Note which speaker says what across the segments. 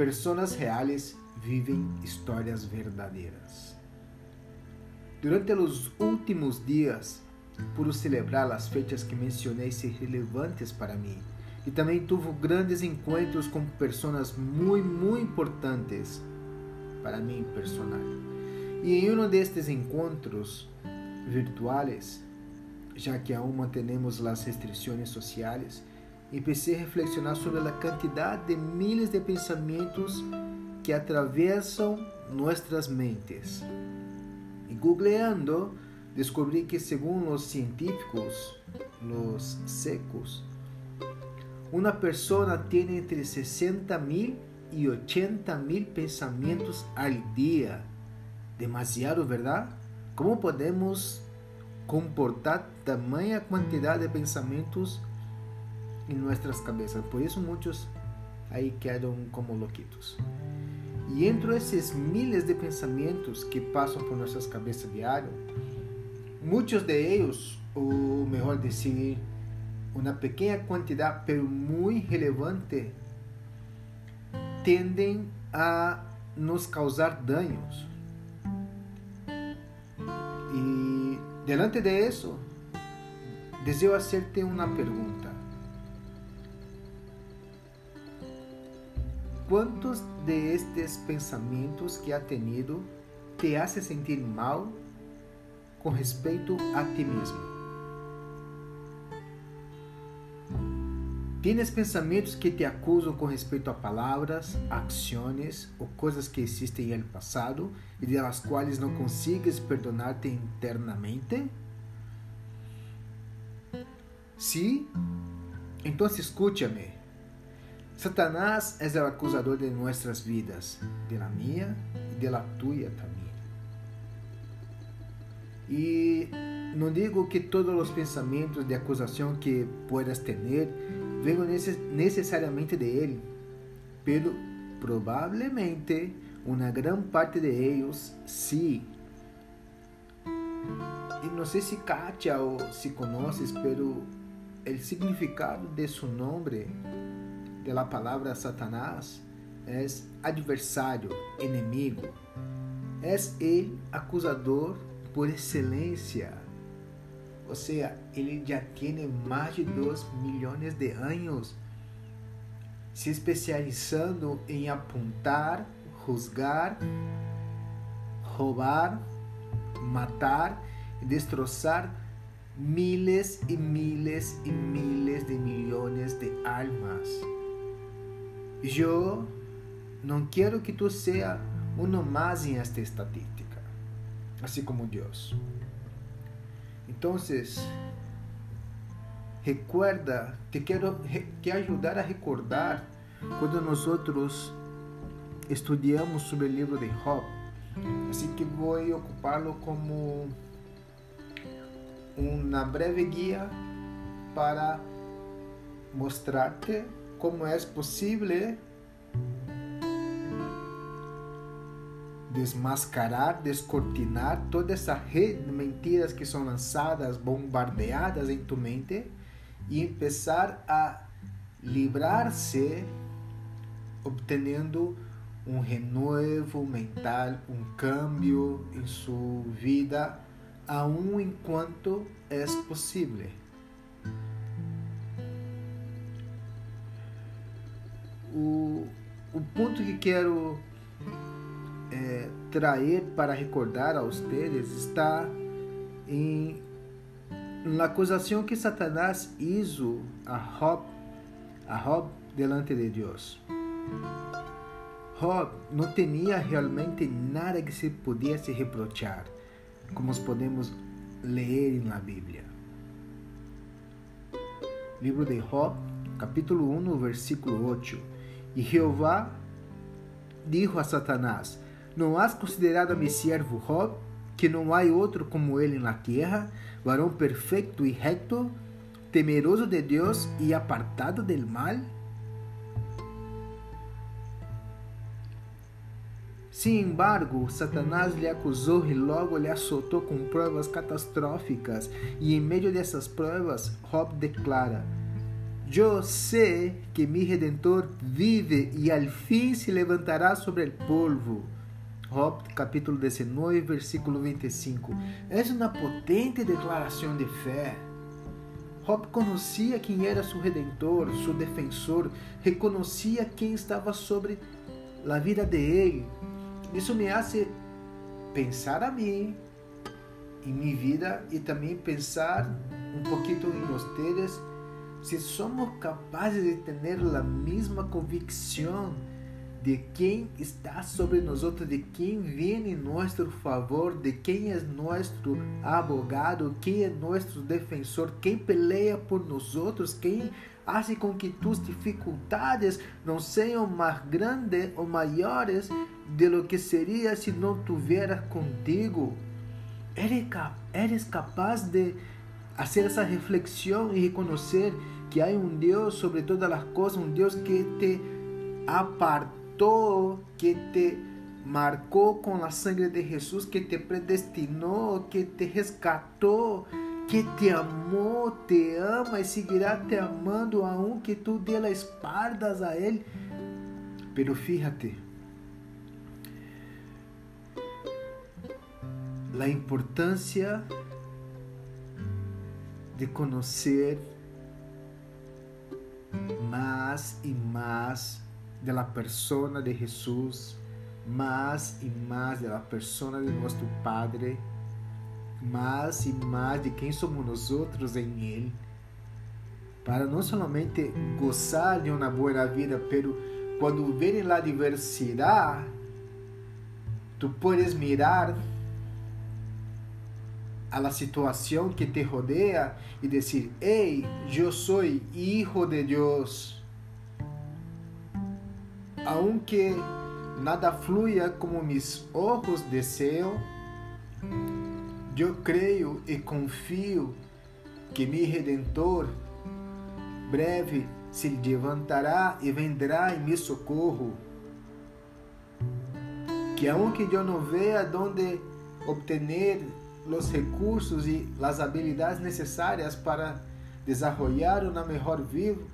Speaker 1: Personas reales viven histórias verdadeiras. Durante os últimos dias, pude celebrar as feitas que mencionei ser relevantes para mim e também tive grandes encontros com pessoas muito, muito importantes para mim personal. E em um destes encontros virtuais, já que aún mantemos as restrições sociais, comecei a reflexionar sobre a quantidade de milhares de pensamentos que atravessam nossas mentes. E googleando, descobri que, segundo os científicos, os secos, uma pessoa tem entre 60 mil e 80 mil pensamentos ao dia. Demasiado, verdade? Como podemos comportar tamanha quantidade de pensamentos em nossas cabeças? Por isso muitos aí quedam como louquitos. E entre esses milhares de pensamentos que passam por nossas cabeças diário, muitos de eles, ou melhor dizer, uma pequena quantidade, pero muito relevante, tendem a nos causar danos. E delante de isso, desejo hacerte uma pergunta. ¿Cuántos de estos pensamientos que ha tenido te hace sentir mal com respeito a ti mesmo? Tienes pensamentos que te acusam com respeito a palavras, ações ou coisas que existem no passado e de las quais não consigues perdonar-te internamente? Sim? Então escúchame. Satanás é o acusador de nossas vidas, de la minha e de la tuya também. E não digo que todos os pensamentos de acusação que puedas ter venham necessariamente de ele, pero provavelmente uma grande parte de eles sim. E não sei se Katia ou se conheces, pero o significado de seu nome de la palavra Satanás es adversário, inimigo. Es el acusador por excelência. Ou seja, ele já tem mais de 2 milhões de anos se especializando em apontar, juzgar, roubar, matar e destroçar miles e miles e miles de milhões de almas. Eu não quero que tu seja uno mais em esta estatística, assim como Deus. Então, recuerda, te quero que ajudar a recordar quando nós estudamos sobre o livro de Job. Assim que vou ocupá-lo como uma breve guia para mostrar-te como é possível desmascarar, descortinar toda essa rede de mentiras que são lançadas, bombardeadas em tu mente e começar a livrar-se, obtendo um renovo mental, um câmbio em sua vida, aun enquanto é possível. O, o ponto que quero é, para recordar a vocês está em na acusação que Satanás hizo a Job, a Job delante de Deus. Job não tinha realmente nada que se podia se reprochar, como podemos ler na Bíblia. Livro de Job, capítulo 1, versículo 8. E Jeová dijo a Satanás: Não has considerado a mi siervo Job, que não há outro como ele na terra, varão perfeito e recto, temeroso de Deus e apartado del mal? Sin embargo, Satanás lhe acusou e logo lhe assoltou com provas catastróficas, e em meio dessas provas, Job declara: Eu sei que mi redentor vive e al fim se levantará sobre o polvo. Job capítulo 19, versículo 25. É uma potente declaração de fé. Job conhecia quem era seu redentor, seu defensor, reconhecia quem estava sobre a vida de ele. Isso me hace pensar a mim, em minha vida e também pensar um pouquinho em vocês, se somos capazes de ter a mesma convicção de quem está sobre nós, de quem vem em nosso favor, de quem é nosso abogado, quem é nosso defensor, quem peleia por nós, quem faz com que tus dificuldades não sejam mais grandes ou maiores de lo que seria se não tivera contigo. Eres capaz de fazer essa reflexão e reconhecer que há um Deus sobre todas as coisas, um Deus que te apartou que te marcou com a sangue de Jesus, que te predestinou, que te resgatou, que te amou, te ama e seguirá te amando aún que tu dê las espaldas a Ele. Pero fíjate, a importância de conhecer mais e mais de la persona de Jesús, más y más de la persona de nuestro Padre, más y más de quem somos nosotros em Ele, para não somente gozar de uma boa vida, pero quando verem a diversidade, tu puedes mirar a la que te rodeia e dizer: Ei, eu sou hijo de Deus aunque nada fluya como mis ojos deseo, eu creio e confio que mi Redentor breve se levantará e vendrá em meu socorro. Que aunque eu não veja onde obter os recursos e as habilidades necessárias para desenvolver uma melhor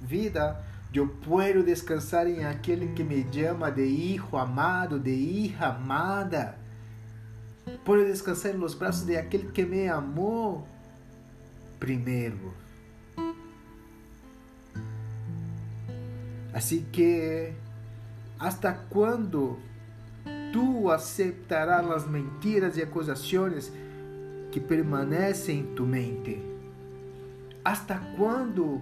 Speaker 1: vida, eu puedo descansar em aquele que me chama de hijo amado, de hija amada. Puedo descansar nos braços de aquele que me amou primeiro. Assim que, hasta quando tu aceptarás as mentiras e acusações que permanecem em tu mente? Hasta quando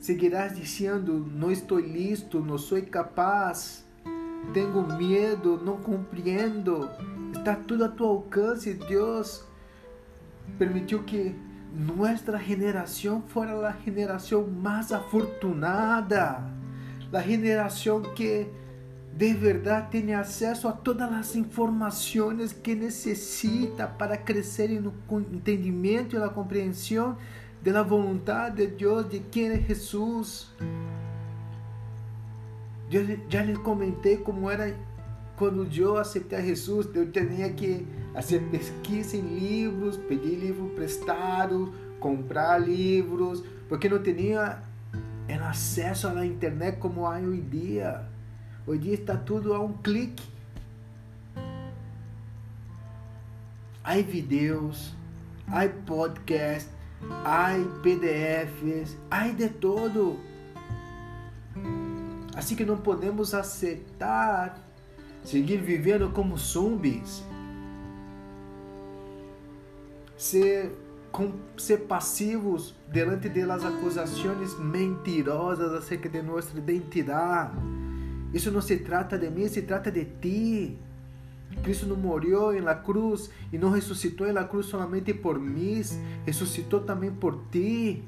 Speaker 1: Seguirás dizendo: Não estou listo, não sou capaz, tenho medo, não compreendo. Está tudo a tu alcance. Deus permitiu que nossa geração fosse a geração mais afortunada, a geração que de verdade tem acesso a todas as informações que necessita para crescer no entendimento e na compreensão de la voluntad de Dios, de quem é Jesus. Eu já lhe comentei como era quando eu aceitei a Jesus, eu tinha que fazer pesquisa em livros, pedir livro prestado, comprar livros, porque não tinha acesso à internet como há hoje dia. Hoje dia está tudo a um clique. Há vídeos, há podcast, ai PDFs, ai de todo. Assim que não podemos aceitar seguir vivendo como zumbis, ser, com, ser passivos diante das acusações mentirosas acerca de nossa identidade. Isso não se trata de mim, se trata de ti. Cristo não morreu em la cruz e não ressuscitou em la cruz solamente por mim, ressuscitou também por ti.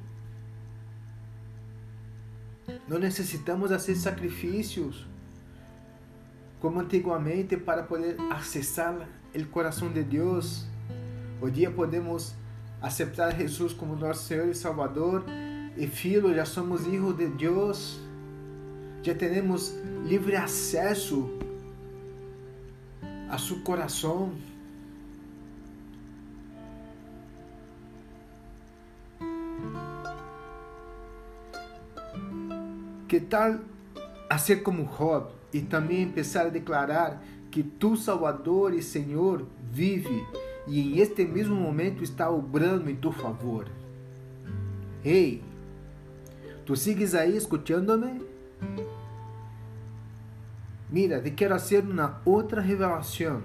Speaker 1: Não necessitamos fazer sacrifícios como antigamente para poder acessar o coração de Deus. Hoje dia podemos aceitar Jesus como nosso Senhor e Salvador e filho, já somos hijos de Deus. Já temos livre acesso a su corazón. Que tal ser como Job e também começar a declarar que tu Salvador e Senhor vive e em este mesmo momento está obrando em tu favor? Ei, tu sigues aí escutando-me? Mira, te quero fazer uma outra revelação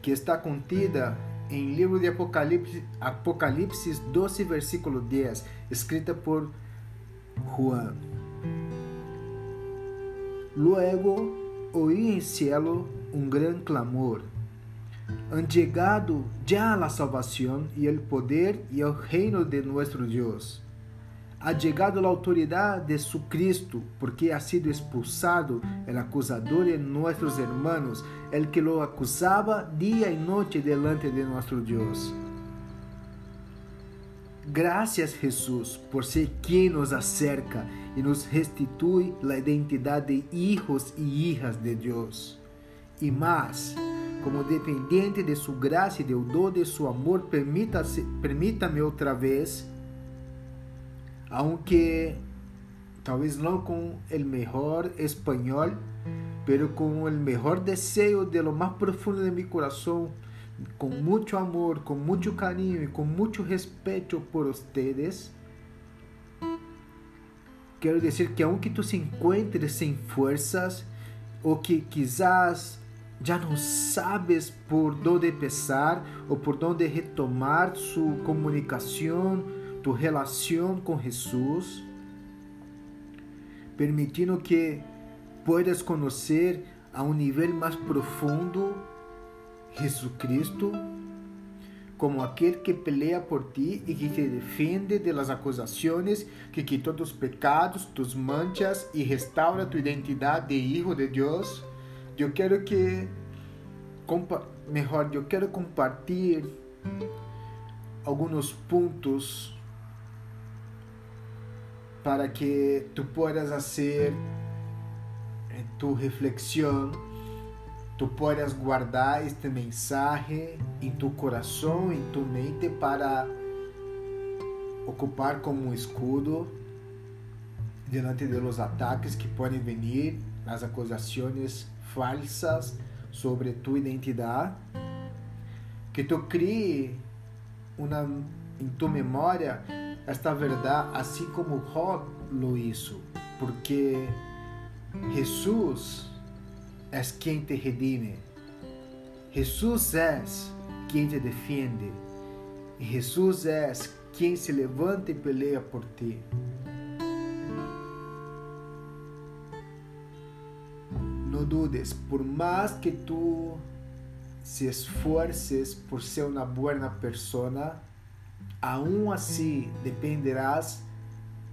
Speaker 1: que está contida em livro de Apocalipse, Apocalipse 12, versículo 10, escrita por Juan. Luego oí en cielo un gran clamor. Han llegado ya la salvación y el poder y el reino de nuestro Dios. Ha llegado la autoridad de su Cristo, porque ha sido expulsado el acusador de nuestros hermanos, el que lo acusaba día y noche delante de nuestro Dios. Gracias Jesús por ser quien nos acerca y nos restituye la identidad de hijos y hijas de Dios. Y más, como dependiente de su gracia y del don de su amor, permítame otra vez, aunque tal vez no con el mejor español, pero con el mejor deseo de lo más profundo de mi corazón, con mucho amor, con mucho cariño y con mucho respeto por ustedes, quiero decir que aunque tú se encuentres sin fuerzas o que quizás ya no sabes por dónde empezar o por dónde retomar su comunicación, tu relación con Jesús, permitiendo que puedas conocer a un nivel más profundo Jesucristo como aquele que pelea por ti e que te defende de las acusações, que quitó tus pecados, tus manchas e restaura tu identidade de hijo de Deus. Eu quero que, melhor, eu quero compartilhar alguns pontos para que tu puedas fazer tu reflexão tu puedas guardar este mensaje em tu coração, em tu mente para ocupar como um escudo diante de los ataques que podem venir, as acusações falsas sobre tu identidade, que tu crie uma em tu memória esta verdade, assim como Job lo hizo, porque Jesus és quem te redime. Jesus és quem te defende. E Jesus és quem se levanta e peleia por ti. Não dudes, por mais que tu se esforces por ser uma boa persona, aún assim dependerás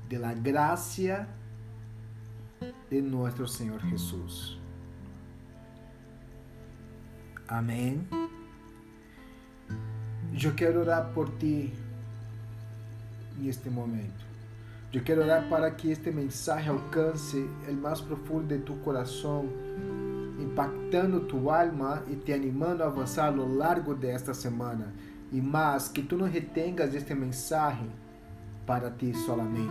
Speaker 1: de la gracia de nuestro Senhor Jesus. Amém. Eu quero orar por ti neste momento. Eu quero orar para que este mensagem alcance o mais profundo de tu coração, impactando tu alma e te animando a avançar ao largo desta semana. E mais, que tu não retengas este mensagem para ti solamente.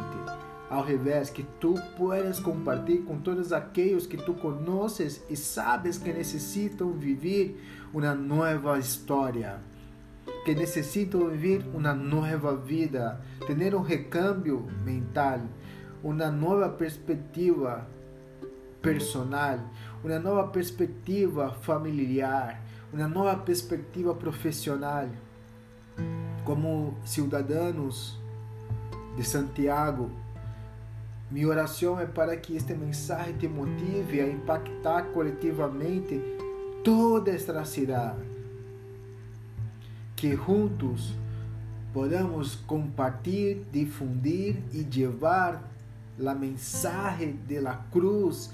Speaker 1: Ao revés, que tu puedas compartilhar com todos aqueles que tu conheces e sabes que necessitam viver uma nova história, que necessitam viver uma nova vida, ter um recâmbio mental, uma nova perspectiva personal, uma nova perspectiva familiar, uma nova perspectiva profissional. Como cidadãos de Santiago, minha oração é para que este mensagem te motive a impactar coletivamente toda esta cidade. Que juntos podamos compartilhar, difundir e levar a mensagem da cruz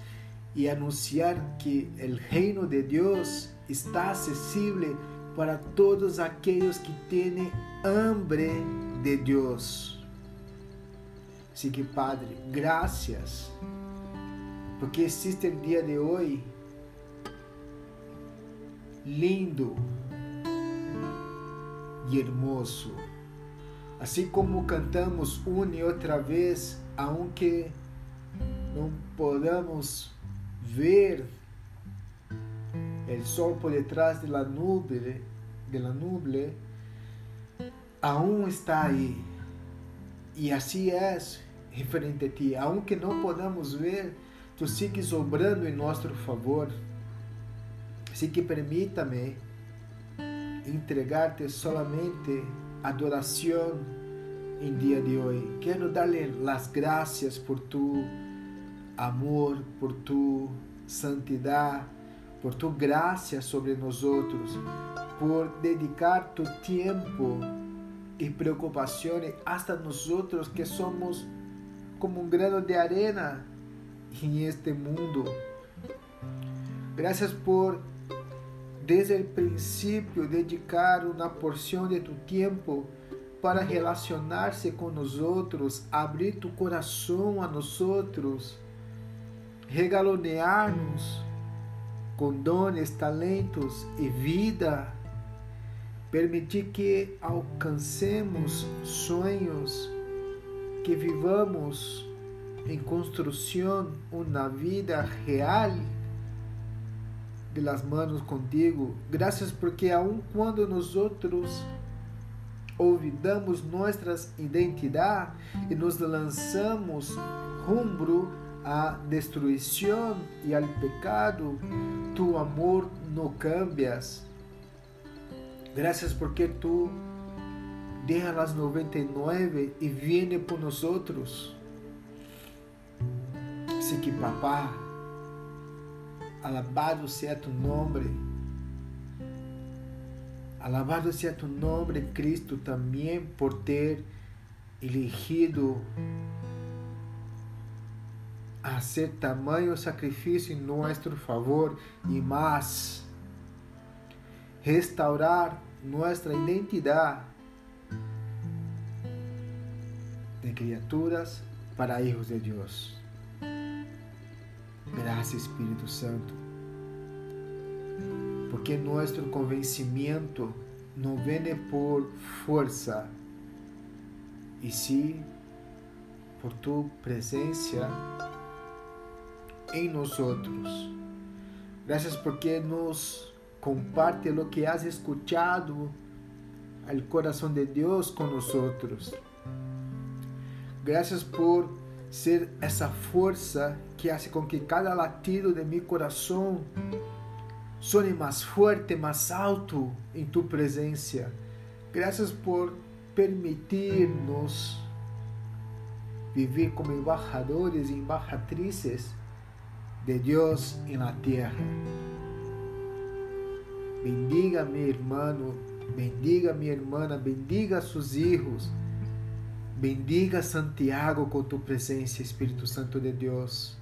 Speaker 1: e anunciar que o reino de Deus está acessível para todos aqueles que têm hambre de Deus. Así que, Padre, gracias, porque existe el día de hoy lindo e hermoso. Assim como cantamos uma e outra vez, aunque não podamos ver o sol por detrás de la nube, de la nube, aún está aí. E assim é referente a ti. Aunque não podamos ver, tu sigues obrando em nosso favor. Assim que permita-me entregar-te solamente adoração em dia de hoje. Quero dar-lhe as graças por tu amor, por tu santidade, por tu graça sobre nós outros, por dedicar tu tempo e preocupação hasta nós outros que somos como um grano de arena em este mundo. Graças por desde o princípio dedicar uma porção de tu tempo para relacionar-se com outros, abrir tu coração a nós outros, regalonear-nos com dones, talentos e vida, permitir que alcancemos sonhos, que vivamos em construção uma vida real de las manos contigo. Graças porque aun quando nós outros olvidamos nossas identidades e nos lançamos rumo à destruição e ao pecado, tu amor não cambias. Graças porque tu deja las 99 e viene por nós outros. Así que papá, alabado seja tu nome Alabado sea tu nombre, Cristo, también por ter elegido hacer tamanho sacrifício em nosso favor e mais restaurar nossa identidade de criaturas para hijos de Deus. Graças, Espírito Santo porque nosso convencimento não vem por força, e sim por tu presença em nós. Graças porque nos comparte o que has escuchado al coração de Deus com nós outros. Graças por ser essa força que hace com que cada latido de meu coração Sone mais forte, mais alto em tu presença. Graças por permitir-nos viver como embajadores e embajatrizes de Deus na terra. Bendiga meu irmão, bendiga minha irmã, bendiga seus filhos. Bendiga Santiago com tu presença, Espírito Santo de Deus.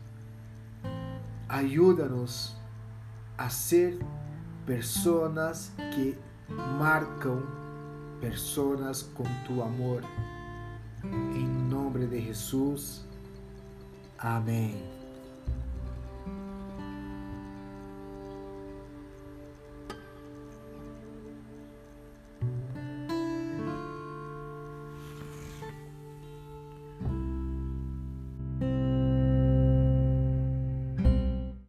Speaker 1: Ajuda-nos a ser personas que marcam personas com tu amor. Em nome de Jesus. Amém.